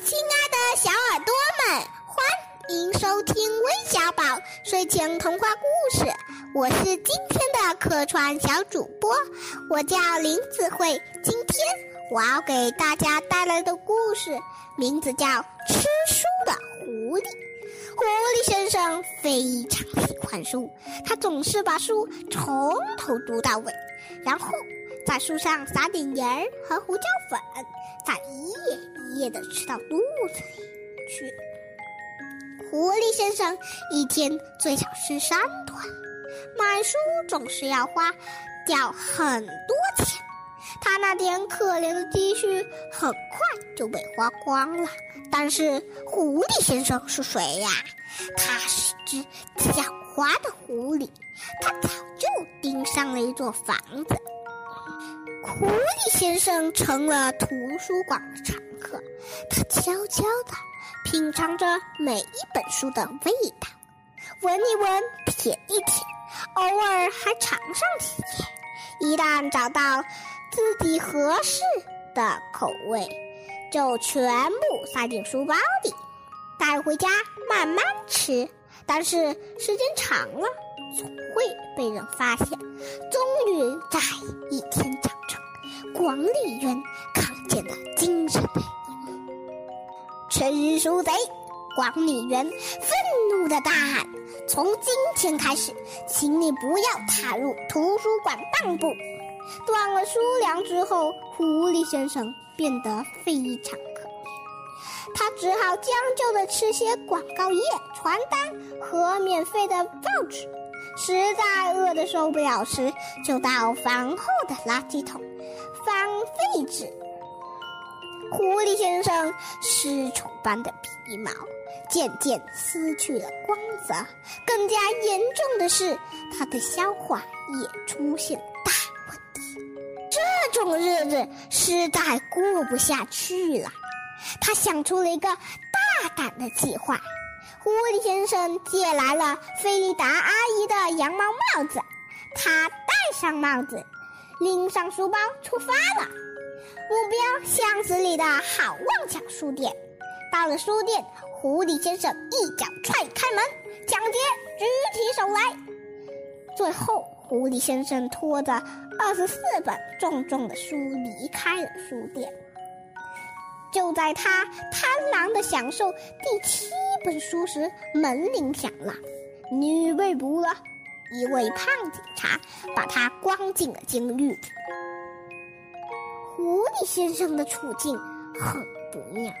亲爱的小耳朵们，欢迎收听微小宝睡前童话故事。我是今天的客串小主播，我叫林子慧。今天我要给大家带来的故事名字叫《吃书的狐狸》。狐狸先生非常喜欢书，他总是把书从头读到尾，然后在书上撒点盐和胡椒粉，再一夜一页的吃到肚子里去。狐狸先生一天最少吃三顿，买书总是要花掉很多钱。他那点可怜的积蓄很快就被花光了。但是狐狸先生是谁呀？他是只狡猾的狐狸，他早就盯上了一座房子。狐狸先生成了图书馆的常客，他悄悄地品尝着每一本书的味道，闻一闻，舔一舔，偶尔还尝上几页。一旦找到自己合适的口味，就全部塞进书包里，带回家慢慢吃。但是时间长了，总会被人发现。终于在一天吃书贼！管理员愤怒的大喊：“从今天开始，请你不要踏入图书馆半步！”断了书粮之后，狐狸先生变得非常可怜，他只好将就的吃些广告页、传单和免费的报纸。实在饿得受不了时，就到房后的垃圾桶翻废纸。狐狸先生失宠般的皮毛渐渐失去了光泽，更加严重的是，他的消化也出现大问题。这种日子实在过不下去了，他想出了一个大胆的计划。狐狸先生借来了菲利达阿姨的羊毛帽子，他戴上帽子，拎上书包出发了。目标巷子里的好望角书店。到了书店，狐狸先生一脚踹开门，抢劫举起手来。最后，狐狸先生拖着二十四本重重的书离开了书店。就在他贪婪的享受第七本书时，门铃响了，女被捕了，一位胖警察把他关进了监狱。狐狸先生的处境很不妙，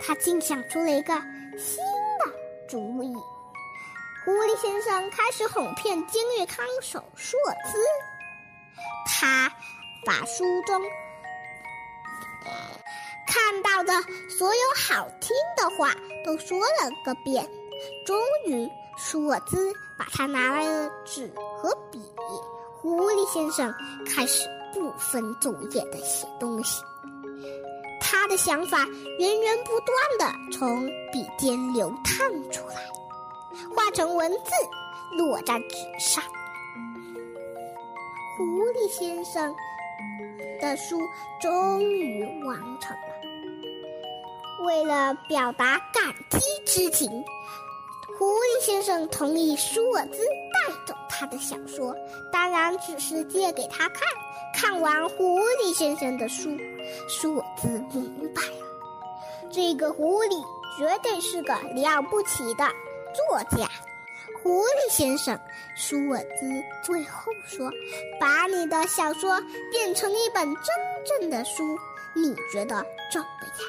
他竟想出了一个新的主意。狐狸先生开始哄骗监狱看守硕兹，他把书中看到的所有好听的话都说了个遍。终于，硕兹把他拿来了纸和笔，狐狸先生开始。不分昼夜的写东西，他的想法源源不断的从笔尖流淌出来，化成文字落在纸上。狐狸先生的书终于完成了。为了表达感激之情，狐狸先生同意舒尔兹他的小说，当然只是借给他看。看完狐狸先生的书，舒尔兹明白了，这个狐狸绝对是个了不起的作家。狐狸先生，舒尔兹最后说：“把你的小说变成一本真正的书，你觉得怎么样？”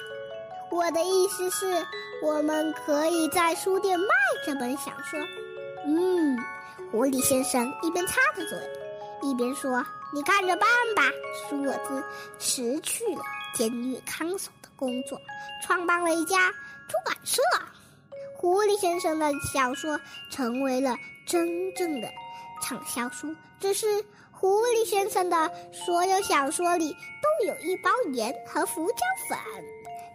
我的意思是，我们可以在书店卖这本小说。嗯，狐狸先生一边擦着嘴，一边说。你看着办吧。舒尔兹辞去了监狱看守的工作，创办了一家出版社。狐狸先生的小说成为了真正的畅销书。只是狐狸先生的所有小说里都有一包盐和胡椒粉，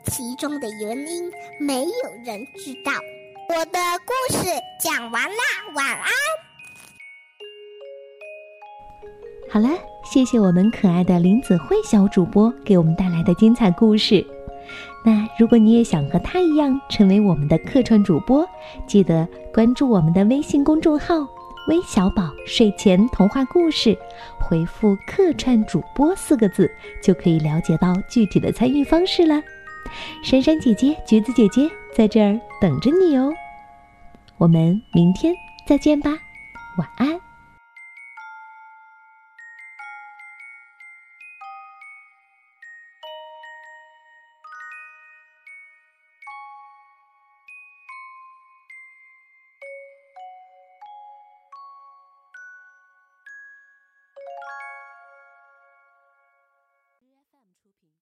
其中的原因没有人知道。我的故事讲完啦，晚安。好了，谢谢我们可爱的林子慧小主播给我们带来的精彩故事。那如果你也想和他一样成为我们的客串主播，记得关注我们的微信公众号“微小宝睡前童话故事”，回复“客串主播”四个字，就可以了解到具体的参与方式了。珊珊姐姐、橘子姐姐在这儿等着你哦。我们明天再见吧，晚安。